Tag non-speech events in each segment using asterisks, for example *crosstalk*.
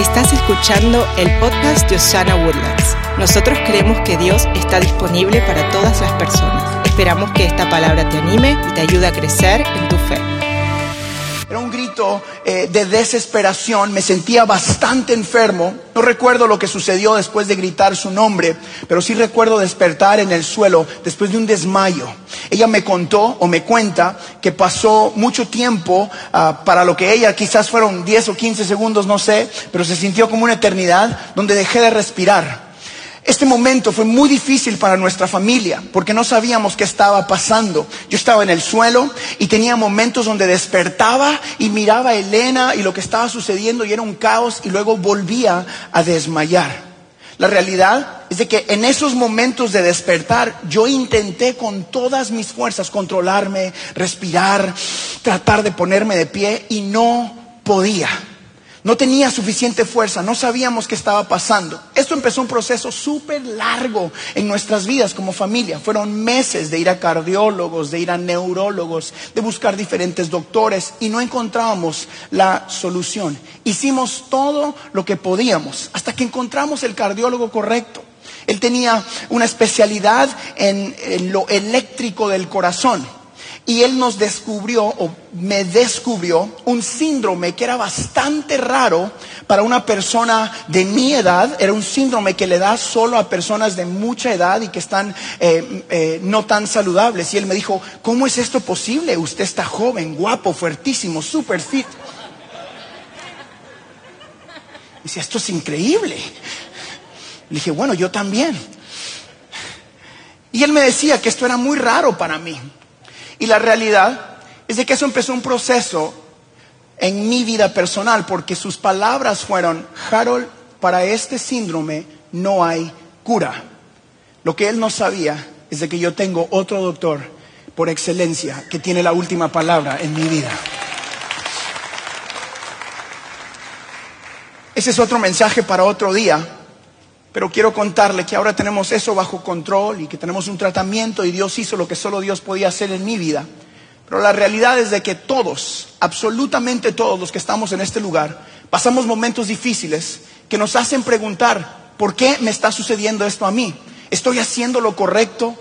Estás escuchando el podcast de Osana Woodlands. Nosotros creemos que Dios está disponible para todas las personas. Esperamos que esta palabra te anime y te ayude a crecer en tu fe. Era un grito eh, de desesperación, me sentía bastante enfermo. No recuerdo lo que sucedió después de gritar su nombre, pero sí recuerdo despertar en el suelo después de un desmayo. Ella me contó o me cuenta que pasó mucho tiempo ah, para lo que ella quizás fueron 10 o 15 segundos, no sé, pero se sintió como una eternidad donde dejé de respirar. Este momento fue muy difícil para nuestra familia porque no sabíamos qué estaba pasando. Yo estaba en el suelo y tenía momentos donde despertaba y miraba a Elena y lo que estaba sucediendo y era un caos y luego volvía a desmayar. La realidad es de que en esos momentos de despertar yo intenté con todas mis fuerzas controlarme, respirar, tratar de ponerme de pie y no podía. No tenía suficiente fuerza, no sabíamos qué estaba pasando. Esto empezó un proceso súper largo en nuestras vidas como familia. Fueron meses de ir a cardiólogos, de ir a neurólogos, de buscar diferentes doctores y no encontrábamos la solución. Hicimos todo lo que podíamos hasta que encontramos el cardiólogo correcto. Él tenía una especialidad en, lo eléctrico del corazón y él nos descubrió, o me descubrió, un síndrome que era bastante raro para una persona de mi edad. Era un síndrome que le da solo a personas de mucha edad y que están eh, eh, no tan saludables. Y él me dijo, ¿cómo es esto posible? Usted está joven, guapo, fuertísimo, super fit. Dice, esto es increíble. Le dije, bueno, yo también. Y él me decía que esto era muy raro para mí. Y la realidad es de que eso empezó un proceso en mi vida personal, porque sus palabras fueron, Harold, para este síndrome no hay cura. Lo que él no sabía es de que yo tengo otro doctor por excelencia que tiene la última palabra en mi vida. Ese es otro mensaje para otro día, pero quiero contarle que ahora tenemos eso bajo control y que tenemos un tratamiento y Dios hizo lo que solo Dios podía hacer en mi vida. Pero la realidad es de que todos, absolutamente todos los que estamos en este lugar, pasamos momentos difíciles que nos hacen preguntar, ¿por qué me está sucediendo esto a mí? ¿Estoy haciendo lo correcto?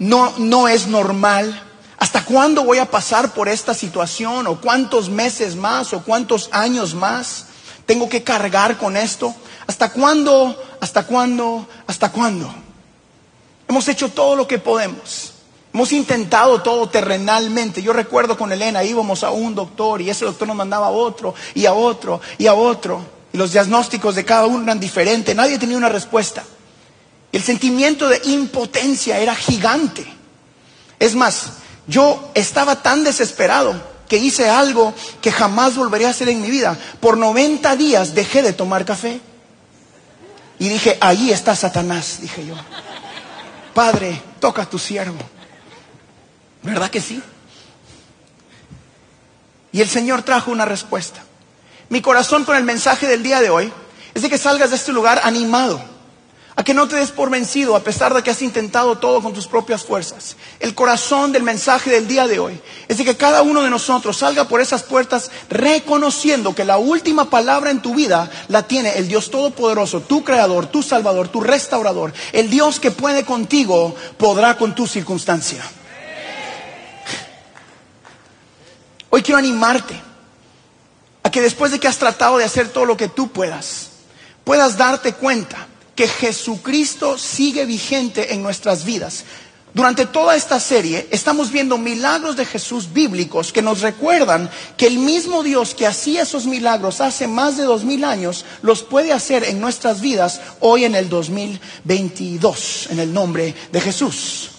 No, no es normal. ¿Hasta cuándo voy a pasar por esta situación? ¿O cuántos meses más? ¿O cuántos años más? ¿Tengo que cargar con esto? ¿Hasta cuándo? ¿Hasta cuándo? ¿Hasta cuándo? Hemos hecho todo lo que podemos. Hemos intentado todo terrenalmente. Yo recuerdo con Elena íbamos a un doctor y ese doctor nos mandaba a otro y a otro y a otro. Y los diagnósticos de cada uno eran diferentes. Nadie tenía una respuesta. El sentimiento de impotencia era gigante. Es más, yo estaba tan desesperado que hice algo que jamás volvería a hacer en mi vida. Por 90 días dejé de tomar café. Y dije, ahí está Satanás, dije yo. Padre, toca a tu siervo. ¿Verdad que sí? Y el Señor trajo una respuesta. Mi corazón con el mensaje del día de hoy es de que salgas de este lugar animado a que no te des por vencido a pesar de que has intentado todo con tus propias fuerzas. El corazón del mensaje del día de hoy es de que cada uno de nosotros salga por esas puertas reconociendo que la última palabra en tu vida la tiene el Dios Todopoderoso, tu Creador, tu Salvador, tu Restaurador. El Dios que puede contigo podrá con tu circunstancia. Hoy quiero animarte a que después de que has tratado de hacer todo lo que tú puedas, puedas darte cuenta que Jesucristo sigue vigente en nuestras vidas. Durante toda esta serie estamos viendo milagros de Jesús bíblicos que nos recuerdan que el mismo Dios que hacía esos milagros hace más de dos mil años los puede hacer en nuestras vidas hoy en el 2022 en el nombre de Jesús.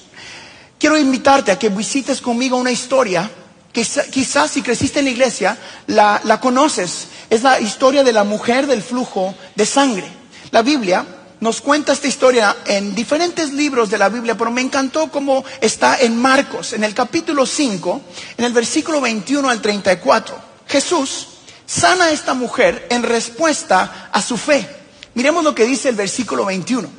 Quiero invitarte a que visites conmigo una historia que quizás si creciste en la iglesia la, la conoces. Es la historia de la mujer del flujo de sangre. La Biblia nos cuenta esta historia en diferentes libros de la Biblia, pero me encantó cómo está en Marcos, en el capítulo 5, en el versículo 21 al 34. Jesús sana a esta mujer en respuesta a su fe. Miremos lo que dice el versículo 21.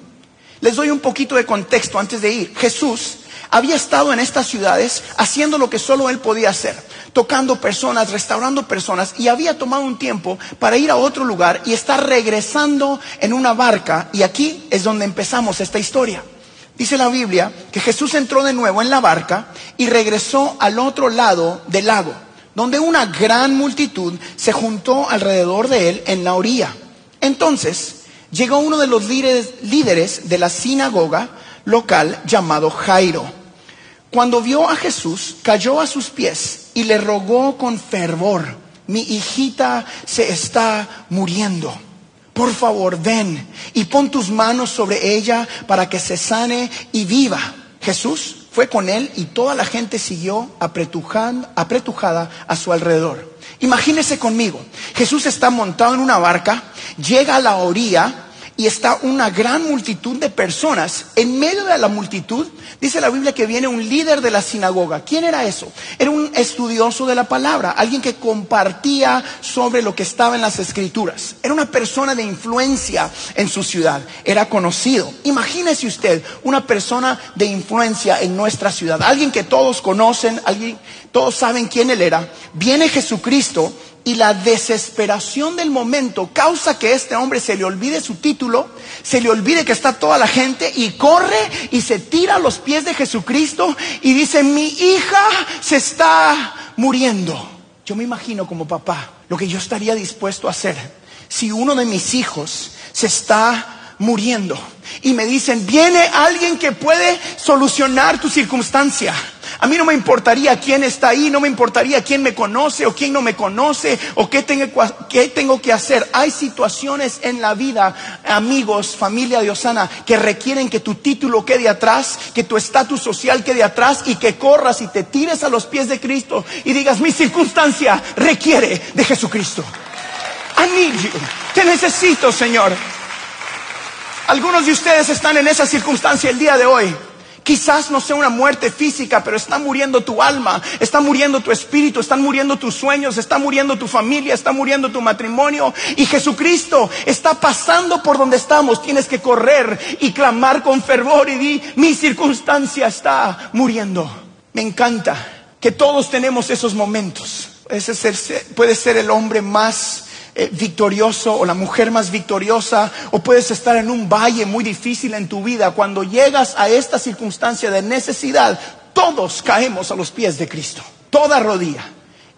Les doy un poquito de contexto antes de ir. Jesús había estado en estas ciudades haciendo lo que solo él podía hacer. tocando personas, restaurando personas y había tomado un tiempo para ir a otro lugar y está regresando en una barca y aquí es donde empezamos esta historia. Dice la Biblia que Jesús entró de nuevo en la barca y regresó al otro lado del lago, donde una gran multitud se juntó alrededor de él en la orilla. Entonces llegó uno de los líderes, líderes de la sinagoga local llamado Jairo. Cuando vio a Jesús, cayó a sus pies y le rogó con fervor, mi hijita se está muriendo. Por favor, ven y pon tus manos sobre ella para que se sane y viva. Jesús fue con él y toda la gente siguió apretujada a su alrededor. Imagínese conmigo, Jesús está montado en una barca, llega a la orilla, y está una gran multitud de personas. En medio de la multitud, dice la Biblia que viene un líder de la sinagoga. ¿Quién era eso? Era un estudioso de la palabra, alguien que compartía sobre lo que estaba en las escrituras. Era una persona de influencia en su ciudad, era conocido. Imagínese usted una persona de influencia en nuestra ciudad, alguien que todos conocen, alguien, todos saben quién él era. Viene Jesucristo y la desesperación del momento causa que este hombre se le olvide su título, se le olvide que está toda la gente y corre y se tira a los pies de Jesucristo y dice, mi hija se está muriendo. Yo me imagino como papá lo que yo estaría dispuesto a hacer si uno de mis hijos se está muriendo y me dicen, viene alguien que puede solucionar tu circunstancia. A mí no me importaría quién está ahí, no me importaría quién me conoce o quién no me conoce o qué tengo, tengo que hacer. Hay situaciones en la vida, amigos, familia de Osana, que requieren que tu título quede atrás, que tu estatus social quede atrás y que corras y te tires a los pies de Cristo y digas, mi circunstancia requiere de Jesucristo. I need you. Te necesito, Señor. Algunos de ustedes están en esa circunstancia el día de hoy. Quizás no sea una muerte física, pero está muriendo tu alma, está muriendo tu espíritu, están muriendo tus sueños, está muriendo tu familia, está muriendo tu matrimonio. Y Jesucristo está pasando por donde estamos. Tienes que correr y clamar con fervor y di, mi circunstancia está muriendo. Me encanta que todos tenemos esos momentos. Ese puede ser el hombre más eh, victorioso o la mujer más victoriosa o puedes estar en un valle muy difícil en tu vida. Cuando llegas a esta circunstancia de necesidad, todos caemos a los pies de Cristo. Toda rodilla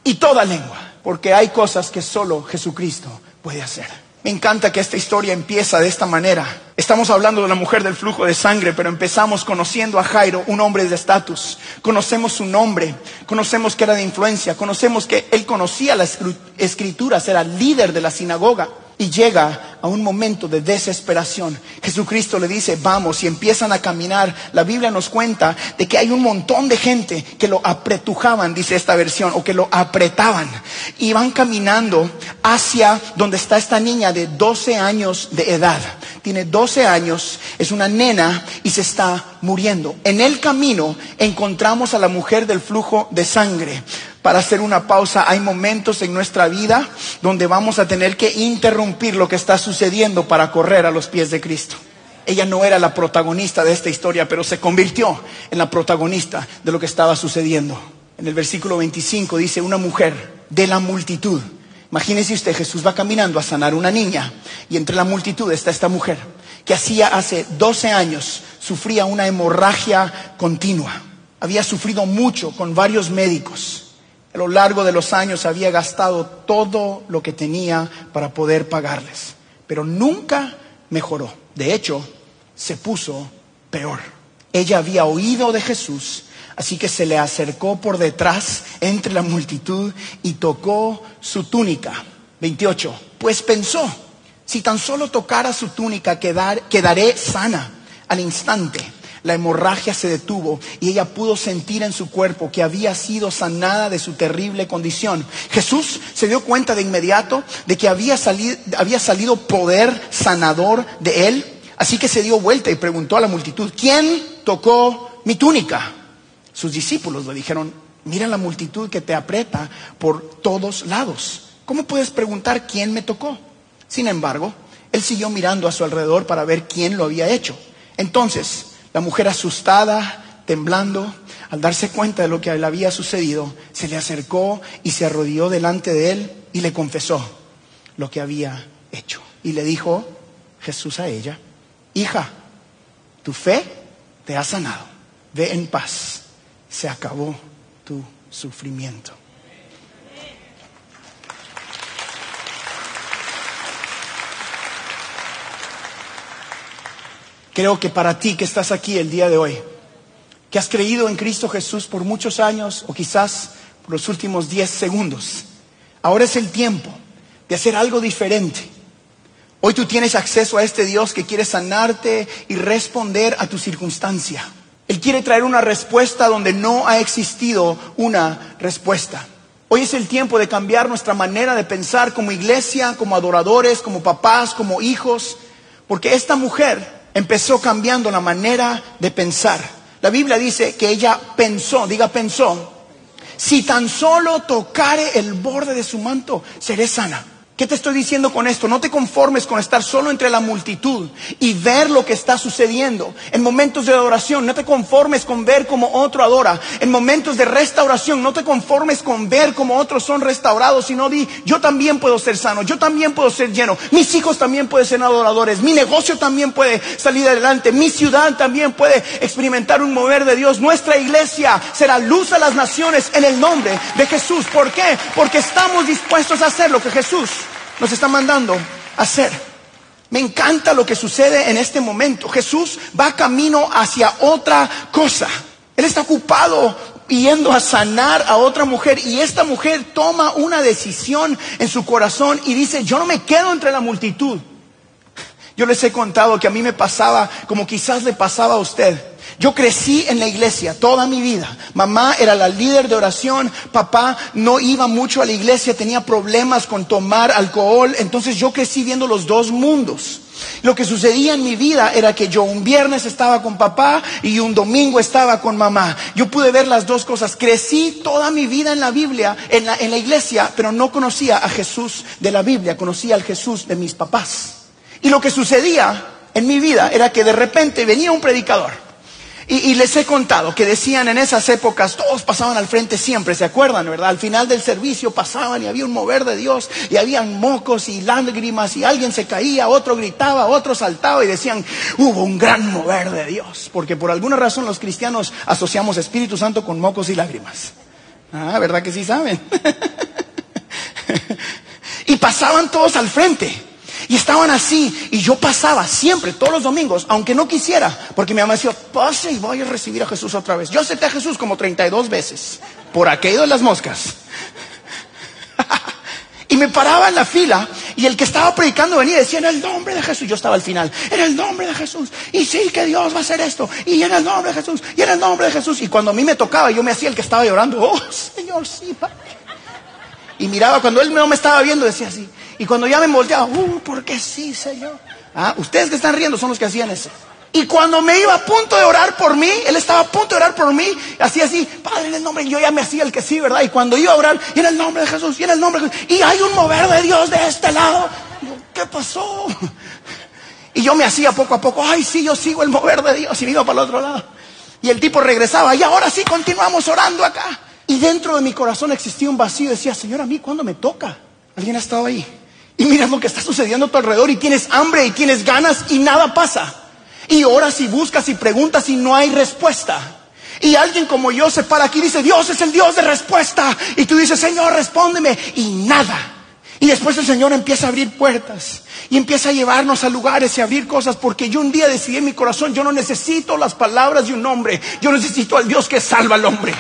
y toda lengua. Porque hay cosas que solo Jesucristo puede hacer. Me encanta que esta historia empieza de esta manera. Estamos hablando de la mujer del flujo de sangre, pero empezamos conociendo a Jairo, un hombre de estatus. Conocemos su nombre, conocemos que era de influencia, conocemos que él conocía las escrituras, era líder de la sinagoga y llega a un momento de desesperación. Jesucristo le dice, vamos, y empiezan a caminar. La Biblia nos cuenta de que hay un montón de gente que lo apretujaban, dice esta versión, o que lo apretaban. Y van caminando hacia donde está esta niña de 12 años de edad. Tiene 12 años, es una nena y se está muriendo. En el camino encontramos a la mujer del flujo de sangre para hacer una pausa. Hay momentos en nuestra vida donde vamos a tener que interrumpir lo que está sucediendo para correr a los pies de Cristo. Ella no era la protagonista de esta historia, pero se convirtió en la protagonista de lo que estaba sucediendo. En el versículo 25 dice, una mujer de la multitud. Imagínese usted, Jesús va caminando a sanar una niña y entre la multitud está esta mujer que hacía hace 12 años sufría una hemorragia continua. Había sufrido mucho con varios médicos a lo largo de los años había gastado todo lo que tenía para poder pagarles, pero nunca mejoró. De hecho, se puso peor. Ella había oído de Jesús, así que se le acercó por detrás entre la multitud y tocó su túnica. 28. Pues pensó, si tan solo tocara su túnica quedaré sana al instante la hemorragia se detuvo y ella pudo sentir en su cuerpo que había sido sanada de su terrible condición. Jesús se dio cuenta de inmediato de que había salido, poder sanador de él, así que se dio vuelta y preguntó a la multitud, ¿quién tocó mi túnica? Sus discípulos le dijeron, mira la multitud que te aprieta por todos lados. ¿Cómo puedes preguntar quién me tocó? Sin embargo, él siguió mirando a su alrededor para ver quién lo había hecho. Entonces, la mujer asustada, temblando, al darse cuenta de lo que le había sucedido, se le acercó y se arrodilló delante de él y le confesó lo que había hecho. Y le dijo Jesús a ella, hija, tu fe te ha sanado, ve en paz, se acabó tu sufrimiento. Creo que para ti que estás aquí el día de hoy, que has creído en Cristo Jesús por muchos años o quizás por los últimos 10 segundos. Ahora es el tiempo de hacer algo diferente. Hoy tú tienes acceso a este Dios que quiere sanarte y responder a tu circunstancia. Él quiere traer una respuesta donde no ha existido una respuesta. Hoy es el tiempo de cambiar nuestra manera de pensar como iglesia, como adoradores, como papás, como hijos, porque esta mujer empezó cambiando la manera de pensar. La Biblia dice que ella pensó, diga pensó, si tan solo tocare el borde de su manto, seré sana. ¿Qué te estoy diciendo con esto? No te conformes con estar solo entre la multitud y ver lo que está sucediendo. En momentos de adoración, no te conformes con ver como otro adora. En momentos de restauración, no te conformes con ver como otros son restaurados, sino di, yo también puedo ser sano, yo también puedo ser lleno, mis hijos también pueden ser adoradores, mi negocio también puede salir adelante, mi ciudad también puede experimentar un mover de Dios. Nuestra iglesia será luz a las naciones en el nombre de Jesús. ¿Por qué? Porque estamos dispuestos a hacer lo que Jesús nos está mandando a hacer. Me encanta lo que sucede en este momento. Jesús va camino hacia otra cosa. Él está ocupado yendo a sanar a otra mujer y esta mujer toma una decisión en su corazón y dice, yo no me quedo entre la multitud. Yo les he contado que a mí me pasaba como quizás le pasaba a usted. Yo crecí en la iglesia toda mi vida. Mamá era la líder de oración, papá no iba mucho a la iglesia, tenía problemas con tomar alcohol, entonces yo crecí viendo los dos mundos. Lo que sucedía en mi vida era que yo un viernes estaba con papá y un domingo estaba con mamá. Yo pude ver las dos cosas. Crecí toda mi vida en la Biblia, en la, iglesia, pero no conocía a Jesús de la Biblia, conocía al Jesús de mis papás. Y lo que sucedía en mi vida era que de repente venía un predicador y, les he contado que decían en esas épocas, todos pasaban al frente siempre, ¿se acuerdan, verdad? Al final del servicio pasaban y había un mover de Dios y habían mocos y lágrimas y alguien se caía, otro gritaba, otro saltaba y decían, hubo un gran mover de Dios. Porque por alguna razón los cristianos asociamos Espíritu Santo con mocos y lágrimas. Ah, ¿verdad que sí saben? *laughs* y pasaban todos al frente. Y estaban así, y yo pasaba siempre, todos los domingos, aunque no quisiera, porque mi mamá decía, pase y voy a recibir a Jesús otra vez. Yo acepté a Jesús como 32 veces, por aquello de las moscas. *laughs* y me paraba en la fila, y el que estaba predicando venía y decía, en el nombre de Jesús, yo estaba al final, en el nombre de Jesús, y sí que Dios va a hacer esto, y en el nombre de Jesús, y en el nombre de Jesús. Y cuando a mí me tocaba, yo me hacía el que estaba llorando, oh Señor, sí, Y miraba, cuando él no me estaba viendo, decía así, y cuando ya me volteaba, uh, porque sí, Señor. Ah, ustedes que están riendo son los que hacían eso. Y cuando me iba a punto de orar por mí, él estaba a punto de orar por mí, así así, Padre, en el nombre, yo ya me hacía el que sí, ¿verdad? Y cuando iba a orar, en el nombre de Jesús, y en el nombre de Jesús, y hay un mover de Dios de este lado. ¿Qué pasó? *laughs* Y yo me hacía poco a poco, ay, sí, yo sigo el mover de Dios, y me iba para el otro lado. Y el tipo regresaba, y ahora sí continuamos orando acá. Y dentro de mi corazón existía un vacío, decía, Señor, a mí, ¿cuándo me toca? ¿Alguien ha estado ahí? Y miras lo que está sucediendo a tu alrededor y tienes hambre y tienes ganas y nada pasa. Y oras y buscas y preguntas y no hay respuesta. Y alguien como yo se para aquí y dice, Dios es el Dios de respuesta. Y tú dices, Señor, respóndeme. Y nada. Y después el Señor empieza a abrir puertas y empieza a llevarnos a lugares y a abrir cosas porque yo un día decidí en mi corazón, yo no necesito las palabras de un hombre, yo necesito al Dios que salva al hombre.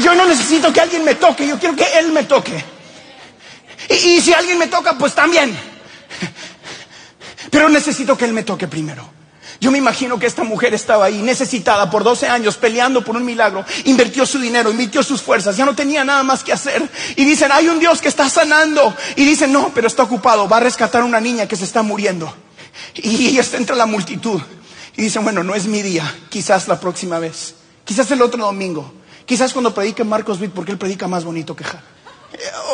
Yo, no necesito que alguien me toque, yo quiero que Él me toque. Y, si alguien me toca, pues también. Pero necesito que Él me toque primero. Yo me imagino que esta mujer estaba ahí necesitada por 12 años peleando por un milagro, invirtió su dinero, invirtió sus fuerzas, ya no tenía nada más que hacer. Y dicen, hay un Dios que está sanando. Y dicen, no, pero está ocupado, va a rescatar a una niña que se está muriendo. Y está entre la multitud. Y dicen, bueno, no es mi día, quizás la próxima vez, quizás el otro domingo. Quizás cuando predique Marcos Witt, porque él predica más bonito que Ja.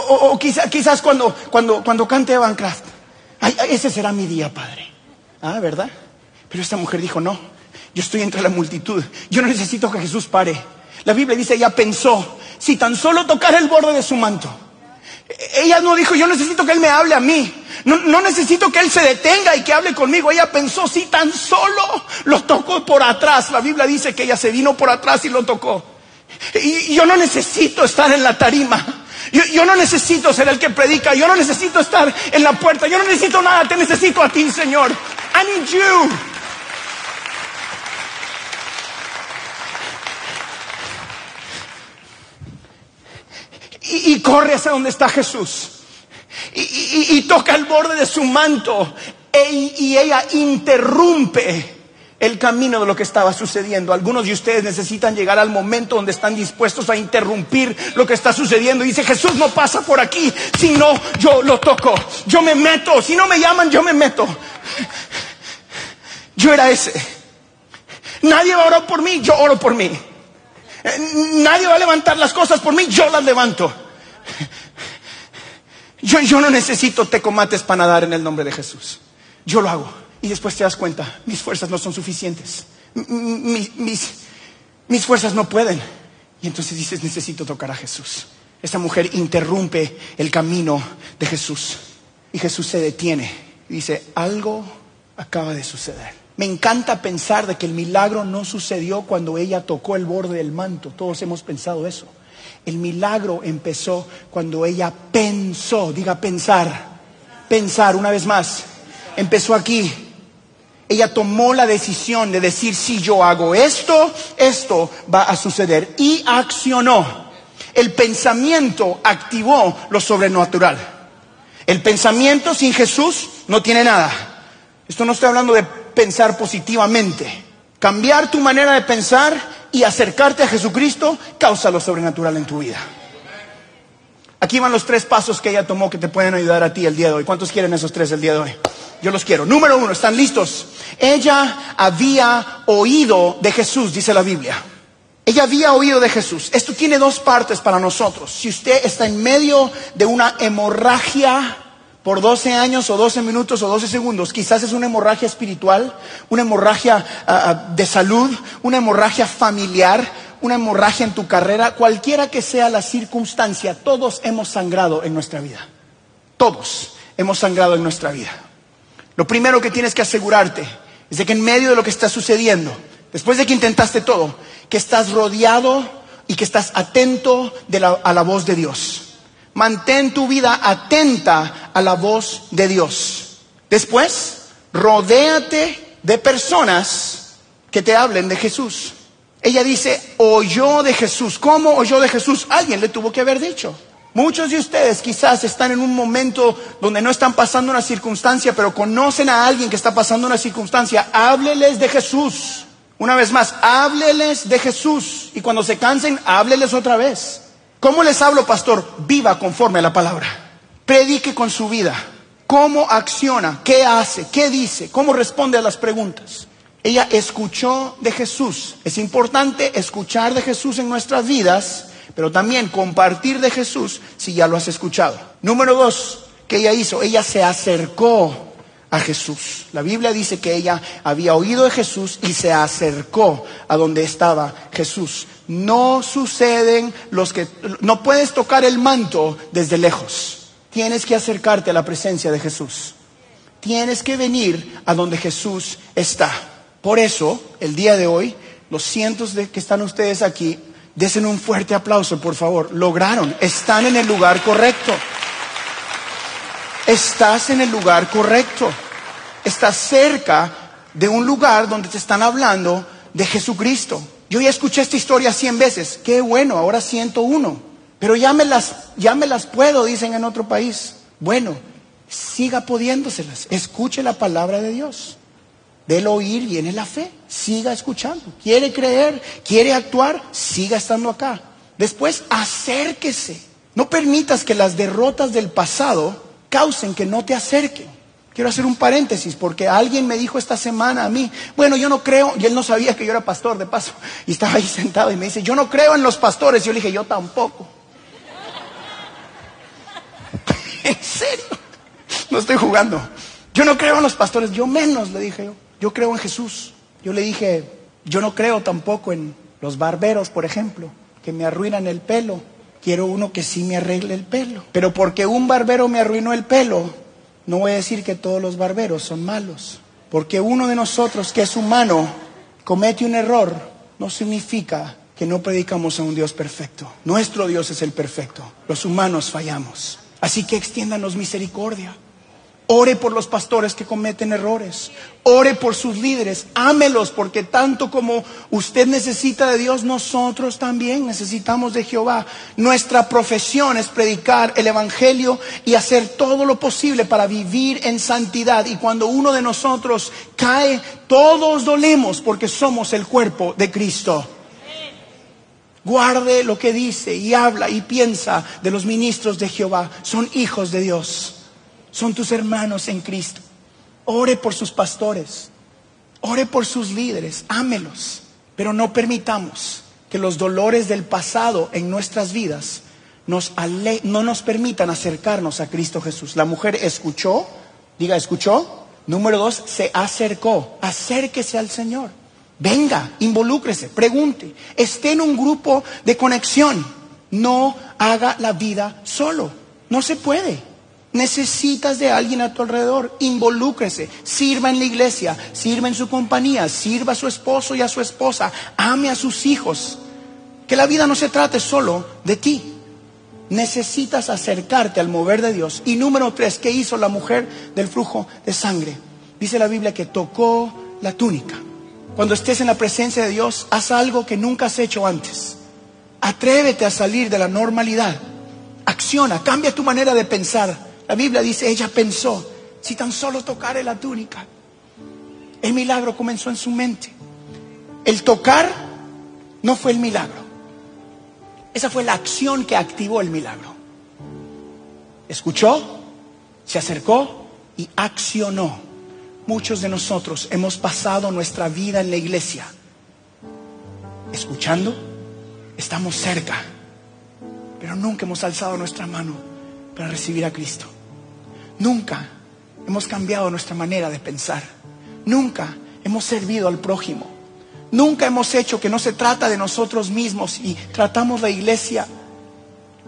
O, quizás cuando, cuando, cuando cante Evan Kraft. ese será mi día, Padre. Ah, ¿verdad? Pero esta mujer dijo, no, Yo estoy entre la multitud. Yo no necesito que Jesús pare. La Biblia dice, ella pensó, si tan solo tocara el borde de su manto. Ella no dijo, yo necesito que Él me hable a mí. No, no, necesito que Él se detenga y que hable conmigo. Ella pensó, si tan solo lo tocó por atrás. La Biblia dice que ella se vino por atrás y lo tocó. Y yo no necesito estar en la tarima. Yo, no necesito ser el que predica. Yo no necesito estar en la puerta. Yo no necesito nada. Te necesito a ti, Señor. I need you. Y, corre hacia donde está Jesús. Y, toca el borde de su manto. E, y ella interrumpe el camino de lo que estaba sucediendo. Algunos de ustedes necesitan llegar al momento donde están dispuestos a interrumpir lo que está sucediendo. Dice, Jesús no pasa por aquí, si no, yo lo toco. Yo me meto. Si no me llaman, yo me meto. Yo era ese. Nadie va a orar por mí, yo oro por mí. Nadie va a levantar las cosas por mí, yo las levanto. Yo, yo no necesito tecomates para nadar en el nombre de Jesús. Yo lo hago. Y después te das cuenta, mis fuerzas no son suficientes. Mis, mis, mis fuerzas no pueden. Y entonces dices, necesito tocar a Jesús. Esta mujer interrumpe el camino de Jesús. Y Jesús se detiene y dice, algo acaba de suceder. Me encanta pensar de que el milagro no sucedió cuando ella tocó el borde del manto. Todos hemos pensado eso. El milagro empezó cuando ella pensó, diga pensar, pensar una vez más. Empezó aquí, ella tomó la decisión de decir, si yo hago esto, esto va a suceder. Y accionó. El pensamiento activó lo sobrenatural. El pensamiento sin Jesús no tiene nada. Esto no estoy hablando de pensar positivamente. Cambiar tu manera de pensar y acercarte a Jesucristo causa lo sobrenatural en tu vida. Aquí van los tres pasos que ella tomó que te pueden ayudar a ti el día de hoy. ¿Cuántos quieren esos tres el día de hoy? Yo los quiero. Número uno, ¿están listos? Ella había oído de Jesús, dice la Biblia. Ella había oído de Jesús. Esto tiene dos partes para nosotros. Si usted está en medio de una hemorragia por 12 años o 12 minutos o 12 segundos, quizás es una hemorragia espiritual, una hemorragia ah, ah, de salud, una hemorragia familiar, una hemorragia en tu carrera, cualquiera que sea la circunstancia, todos hemos sangrado en nuestra vida. Todos hemos sangrado en nuestra vida. Lo primero que tienes que asegurarte es de que en medio de lo que está sucediendo, después de que intentaste todo, que estás rodeado y que estás atento a la voz de Dios. Mantén tu vida atenta a la voz de Dios. Después, rodéate de personas que te hablen de Jesús. Ella dice, oyó de Jesús. ¿Cómo oyó de Jesús? Alguien le tuvo que haber dicho. Muchos de ustedes quizás están en un momento donde no están pasando una circunstancia, pero conocen a alguien que está pasando una circunstancia. Hábleles de Jesús. Una vez más, hábleles de Jesús. Y cuando se cansen, hábleles otra vez. ¿Cómo les hablo, pastor? Viva conforme a la palabra. Predique con su vida. ¿Cómo acciona? ¿Qué hace? ¿Qué dice? ¿Cómo responde a las preguntas? Ella escuchó de Jesús. Es importante escuchar de Jesús en nuestras vidas pero también compartir de Jesús si ya lo has escuchado. Número dos, ¿qué ella hizo? Ella se acercó a Jesús. La Biblia dice que ella había oído de Jesús y se acercó a donde estaba Jesús. No suceden los que... No puedes tocar el manto desde lejos. Tienes que acercarte a la presencia de Jesús. Tienes que venir a donde Jesús está. Por eso, el día de hoy, los cientos de que están ustedes aquí Desen un fuerte aplauso, por favor. Lograron. Están en el lugar correcto. Estás en el lugar correcto. Estás cerca de un lugar donde te están hablando de Jesucristo. Yo ya escuché esta historia cien veces. Qué bueno, ahora siento uno. Pero ya me las, ya me las puedo, dicen en otro país. Bueno, siga pudiéndoselas. Escuche la palabra de Dios. Del oír viene la fe. Siga escuchando. Quiere creer, quiere actuar, siga estando acá. Después, acérquese. No permitas que las derrotas del pasado causen que no te acerquen. Quiero hacer un paréntesis porque alguien me dijo esta semana a mí, bueno, yo no creo, y él no sabía que yo era pastor de paso, y estaba ahí *laughs* sentado y me dice, yo no creo en los pastores. Yo le dije, yo tampoco. *laughs* ¿En serio? No estoy jugando. Yo no creo en los pastores, yo menos, le dije yo. Yo creo en Jesús. Yo le dije, Yo no creo tampoco en los barberos, por ejemplo, que me arruinan el pelo. Quiero uno que sí me arregle el pelo. Pero porque un barbero me arruinó el pelo, no voy a decir que todos los barberos son malos. Porque uno de nosotros que es humano comete un error, no significa que no predicamos a un Dios perfecto. Nuestro Dios es el perfecto. Los humanos fallamos. Así que extiéndanos misericordia. Ore por los pastores que cometen errores. Ore por sus líderes. Ámelos porque tanto como usted necesita de Dios, nosotros también necesitamos de Jehová. Nuestra profesión es predicar el Evangelio y hacer todo lo posible para vivir en santidad. Y cuando uno de nosotros cae, todos dolemos porque somos el cuerpo de Cristo. Guarde lo que dice y habla y piensa de los ministros de Jehová. Son hijos de Dios son tus hermanos en Cristo. Ore por sus pastores, ore por sus líderes, ámelos, pero no permitamos que los dolores del pasado en nuestras vidas no nos permitan acercarnos a Cristo Jesús. La mujer escuchó, diga, escuchó. Número dos, se acercó. Acérquese al Señor. Venga, involúcrese, pregunte, esté en un grupo de conexión. No haga la vida solo. No se puede. Necesitas de alguien a tu alrededor, involúcrese, sirva en la iglesia, sirva en su compañía, sirva a su esposo y a su esposa, ame a sus hijos. Que la vida no se trate solo de ti. Necesitas acercarte al mover de Dios. Y número tres, ¿qué hizo la mujer del flujo de sangre? Dice la Biblia que tocó la túnica. Cuando estés en la presencia de Dios, haz algo que nunca has hecho antes. Atrévete a salir de la normalidad. Acciona, cambia tu manera de pensar. La Biblia dice, ella pensó, si tan solo tocare la túnica. El milagro comenzó en su mente. El tocar no fue el milagro. Esa fue la acción que activó el milagro. Escuchó, se acercó y accionó. Muchos de nosotros hemos pasado nuestra vida en la iglesia escuchando, estamos cerca, pero nunca hemos alzado nuestra mano para recibir a Cristo. Nunca hemos cambiado nuestra manera de pensar. Nunca hemos servido al prójimo. Nunca hemos hecho que no se trata de nosotros mismos y tratamos la iglesia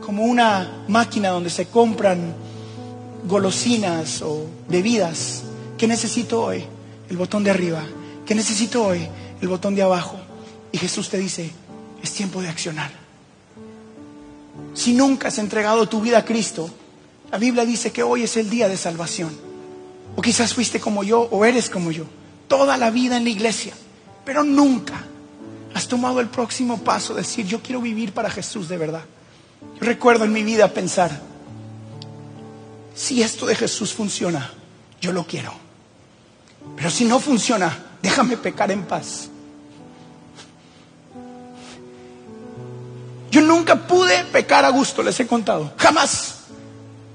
como una máquina donde se compran golosinas o bebidas. ¿Qué necesito hoy? El botón de arriba. ¿Qué necesito hoy? El botón de abajo. Y Jesús te dice, es tiempo de accionar. Si nunca has entregado tu vida a Cristo, la Biblia dice que hoy es el día de salvación. O quizás fuiste como yo o eres como yo. Toda la vida en la iglesia. Pero nunca has tomado el próximo paso, decir, yo quiero vivir para Jesús de verdad. Yo recuerdo en mi vida pensar, si esto de Jesús funciona, yo lo quiero. Pero si no funciona, déjame pecar en paz. Yo nunca pude pecar a gusto, les he contado. Jamás.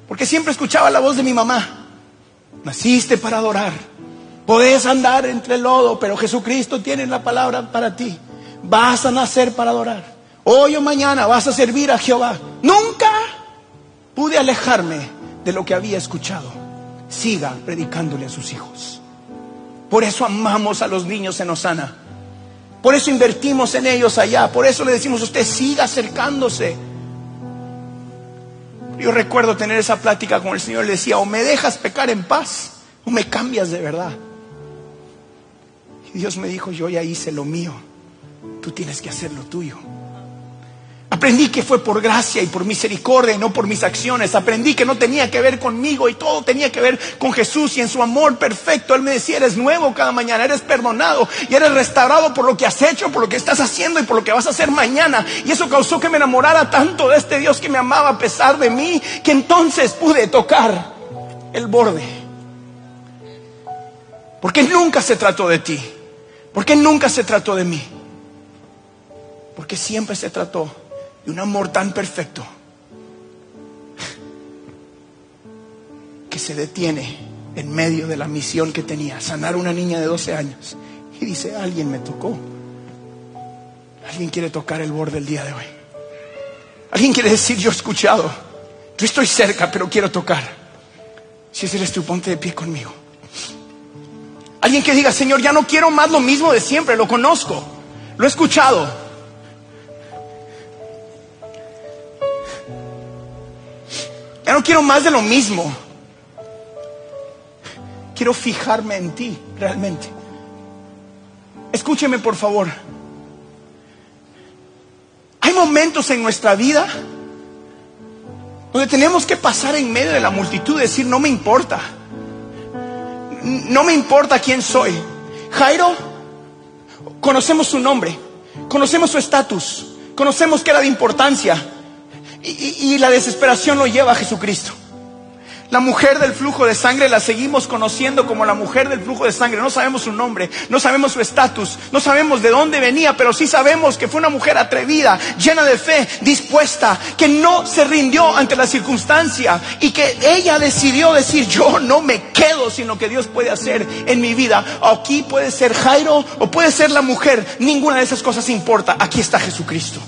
Porque siempre escuchaba la voz de mi mamá. Naciste para adorar. Podés andar entre el lodo, pero Jesucristo tiene la palabra para ti. Vas a nacer para adorar. Hoy o mañana vas a servir a Jehová. Nunca pude alejarme de lo que había escuchado. Siga predicándole a sus hijos. Por eso amamos a los niños en Osana. Por eso invertimos en ellos allá. Por eso le decimos a usted, siga acercándose. Yo recuerdo tener esa plática con el Señor. Le decía, o me dejas pecar en paz, o me cambias de verdad. Y Dios me dijo, yo ya hice lo mío. Tú tienes que hacer lo tuyo. Aprendí que fue por gracia y por misericordia y no por mis acciones. Aprendí que no tenía que ver conmigo y todo tenía que ver con Jesús y en su amor perfecto. Él me decía, eres nuevo cada mañana, eres perdonado y eres restaurado por lo que has hecho, por lo que estás haciendo y por lo que vas a hacer mañana. Y eso causó que me enamorara tanto de este Dios que me amaba a pesar de mí, que entonces pude tocar el borde. Porque nunca se trató de ti. Porque nunca se trató de mí. Porque siempre se trató y un amor tan perfecto que se detiene en medio de la misión que tenía, sanar a una niña de 12 años. Y dice, alguien me tocó. Alguien quiere tocar el borde el día de hoy. Alguien quiere decir, yo he escuchado. Yo estoy cerca, pero quiero tocar. Si ese eres tu, ponte de pie conmigo. Alguien que diga, Señor, ya no quiero más lo mismo de siempre, lo conozco, lo he escuchado. No quiero más de lo mismo. Quiero fijarme en ti realmente. Escúcheme por favor. Hay momentos en nuestra vida donde tenemos que pasar en medio de la multitud y decir, no me importa. No me importa quién soy. Jairo, conocemos su nombre, conocemos su estatus, conocemos que era de importancia y, la desesperación lo lleva a Jesucristo. La mujer del flujo de sangre la seguimos conociendo como la mujer del flujo de sangre. No sabemos su nombre, no sabemos su estatus, no sabemos de dónde venía, pero sí sabemos que fue una mujer atrevida, llena de fe, dispuesta, que no se rindió ante la circunstancia y que ella decidió decir, yo no me quedo sin lo que Dios puede hacer en mi vida. Aquí puede ser Jairo o puede ser la mujer, ninguna de esas cosas importa. Aquí está Jesucristo.